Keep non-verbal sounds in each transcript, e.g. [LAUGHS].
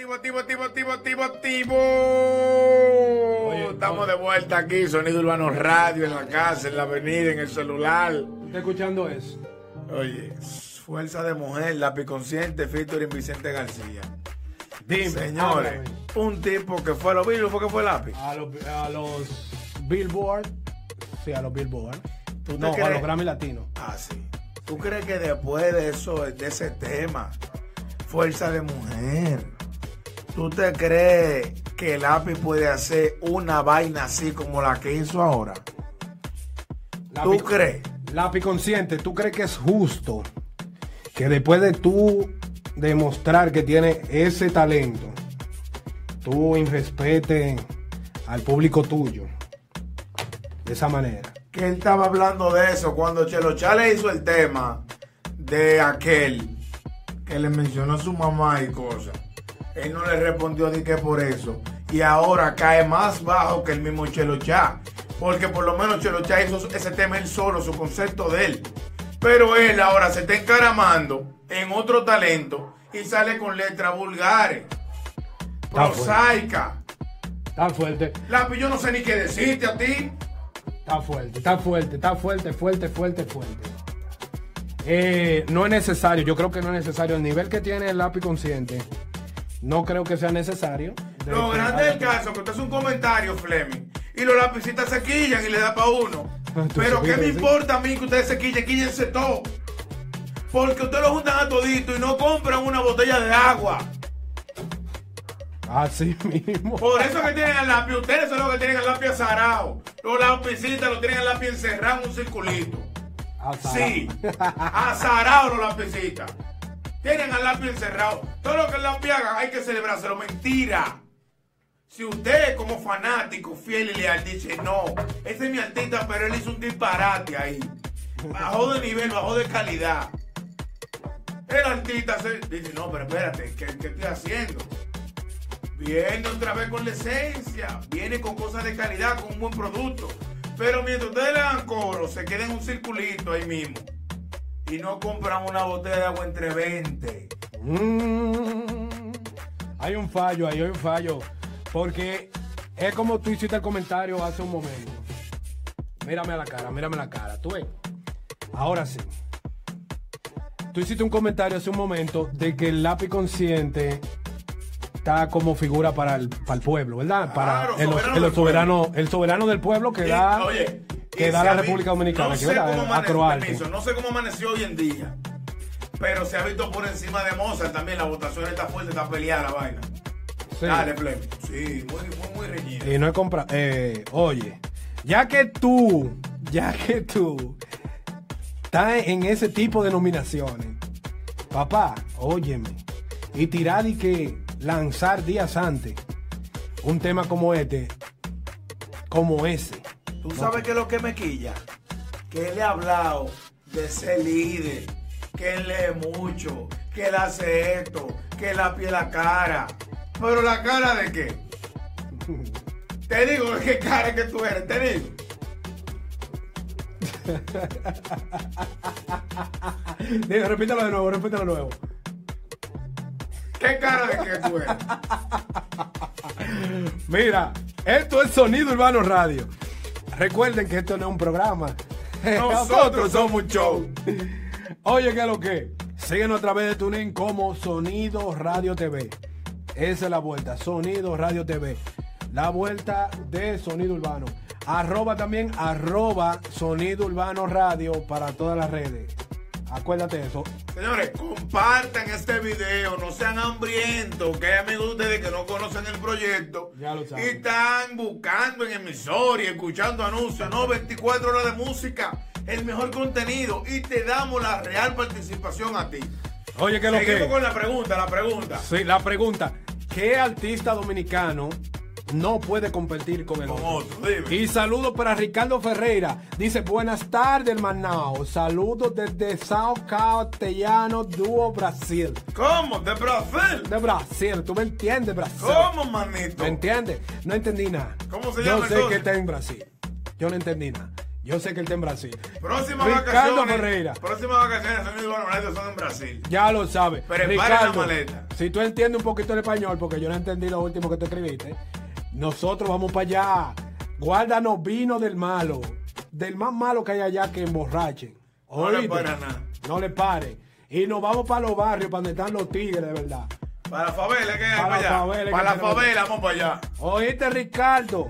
Activo, activo, activo, activo, activo, activo. Estamos de vuelta aquí, Sonido Urbano Radio, en la casa, en la avenida, en el celular. ¿Está escuchando eso? Oye, Fuerza de Mujer, Lápiz Consciente, featuring Vicente García. Dime, Señores, háblame. un tipo que fue a los Beatles, ¿fue que fue Lápiz? A los, a los Billboard. Sí, a los Billboard. ¿Tú te No, a crees? los Grammy Latinos. Ah, sí. ¿Tú crees que después de eso, de ese tema, Fuerza de Mujer, tú te crees que Lápiz puede hacer una vaina así como la que hizo ahora? ¿Tú Lápiz- crees? Lápiz consciente, ¿tú crees que es justo que después de tú demostrar que tiene ese talento, tú irrespete al público tuyo de esa manera? Que él estaba hablando de eso cuando Chelo Chale hizo el tema de aquel que le mencionó a su mamá y cosas. Él no le respondió ni que por eso. Y ahora cae más bajo que el mismo Chelo Chá. Porque por lo menos Chelo Chá hizo ese tema él solo, su concepto de él. Pero él ahora se está encaramando en otro talento y sale con letras vulgares, prosaicas. Está fuerte, Lápiz, yo no sé ni qué decirte a ti. está fuerte, está fuerte, está fuerte, fuerte, fuerte, fuerte. Eh, no es necesario, yo creo que no es necesario. El nivel que tiene el lápiz consciente, no creo que sea necesario. Lo grande del caso que usted hace un comentario, Fleming, y los lapicitas se quillan y le da para uno. [LAUGHS] Pero ¿qué me importa a mí que ustedes se quillen? Quíllense todo. Porque ustedes lo juntan a todito y no compran una botella de agua. Así [LAUGHS] mismo. Por eso que tienen el lápiz, ustedes son los que tienen el lápiz azarado. Los lapicitas lo tienen el lápiz encerrado en un circulito. Azarado. Sí, azarado los lapicitas. Tienen al lápiz encerrado. Todo lo que el lápiz haga hay que celebrárselo. Mentira. Si usted como fanático, fiel y leal dice, no, ese es mi artista, pero él hizo un disparate ahí. Bajó de nivel, bajó de calidad. El artista dice, no, pero espérate, ¿qué, qué estoy haciendo? Viene otra vez con la esencia, viene con cosas de calidad, con un buen producto. Pero mientras ustedes le dan coro, se queda en un circulito ahí mismo. Y no compran una botella de agua entre 20. Mm, hay un fallo ahí, hay un fallo. Porque es como tú hiciste el comentario hace un momento. Mírame a la cara, mírame a la cara. Tú ves. Ahora sí. Tú hiciste un comentario hace un momento de que el lápiz consciente está como figura para el, para el pueblo, ¿verdad? Claro, para el, soberano el del soberano, el soberano del pueblo que Y, da, oye, que da la República Dominicana, No sé, cómo Acroarte. permiso, no sé cómo amaneció hoy en día. Pero se ha visto por encima de Mozart también. La votación está fuerte, está peleada la vaina. Sí. Dale, Flem. Sí, muy, muy, muy reñida. Y no he comprado. Eh, oye, ya que tú, ya que tú estás en ese tipo de nominaciones, papá, óyeme, y tirar y que lanzar días antes un tema como este, como ese. ¿Tú sabes qué es lo que me quilla? Que él le ha hablado de ser líder, que él lee mucho, que él hace esto, que él pie la cara. ¿Pero la cara de qué? Te digo [LAUGHS] qué cara que tú eres, te digo. [LAUGHS] Diga, repítalo de nuevo, repítalo de nuevo. ¿Qué cara de qué tú eres? [LAUGHS] Mira, esto es Sonido Urbano Radio. Recuerden que esto no es un programa. Nosotros [LAUGHS] somos un show. Oye, ¿qué es lo que? Síguenos a través de TuneIn como Sonido Radio TV. Esa es la vuelta, Sonido Radio TV. La vuelta de Sonido Urbano. Arroba también, arroba Sonido Urbano Radio para todas las redes. Acuérdate de eso. Señores, compartan este video, no sean hambrientos, que hay amigos de ustedes que no conocen el proyecto Ya lo y saben. están buscando en emisor y escuchando anuncios, no 24 horas de música, el mejor contenido y te damos la real participación a ti. Oye, ¿qué es lo Seguimos que? con la pregunta, la pregunta. Sí, la pregunta. ¿Qué artista dominicano no puede competir con el Con otro? Y saludos para Ricardo Ferreira. Dice, buenas tardes, hermano. Saludos desde Sao Castellano, Dúo, Brasil. ¿Cómo? ¿De Brasil? De Brasil, ¿tú me entiendes, Brasil? ¿Cómo, manito? ¿Me entiendes? No entendí nada. ¿Cómo se Yo llama sé entonces? que está en Brasil. Yo no entendí nada. Yo sé que él está en Brasil. Próximas Ricardo vacaciones. Ferreira. Próximas vacaciones son son en Brasil. Ya lo sabe. Prepare la maleta. si tú entiendes un poquito el español, porque yo no entendí lo último que tú escribiste, nosotros vamos para allá. Guárdanos vino del malo. Del más malo que hay allá que emborrachen. No le nada. No le pare. Y nos vamos para los barrios, para donde están los tigres, de verdad. Para la favela, ¿qué hay Para para, favela, ¿qué para la favela, vamos para allá. Oíste, Ricardo.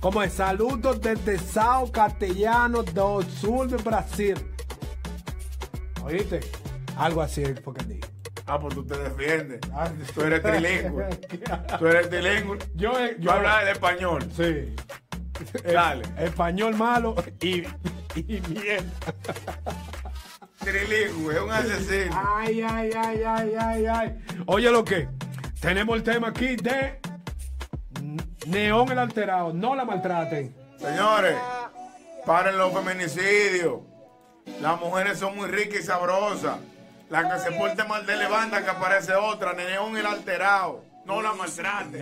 Como el saludo desde Sao Castellano do Sul de Brasil. Oíste. Algo así fue que dijo. Ah, pues tú te defiendes. Ah, Tú eres trilingüe. Tú eres trilingüe. Yo, eh, Yo yo hablas el español. Sí. Dale. Español malo y, y mierda. Trilingüe, es un asesino. Ay, ay, ay, ay, ay, ay. Oye, lo que. Tenemos el tema aquí de Neón el alterado. No la maltraten. Señores, paren los feminicidios. Las mujeres son muy ricas y sabrosas. La que se porte mal de levanta que aparece otra. Neón el alterado. No la maltraten.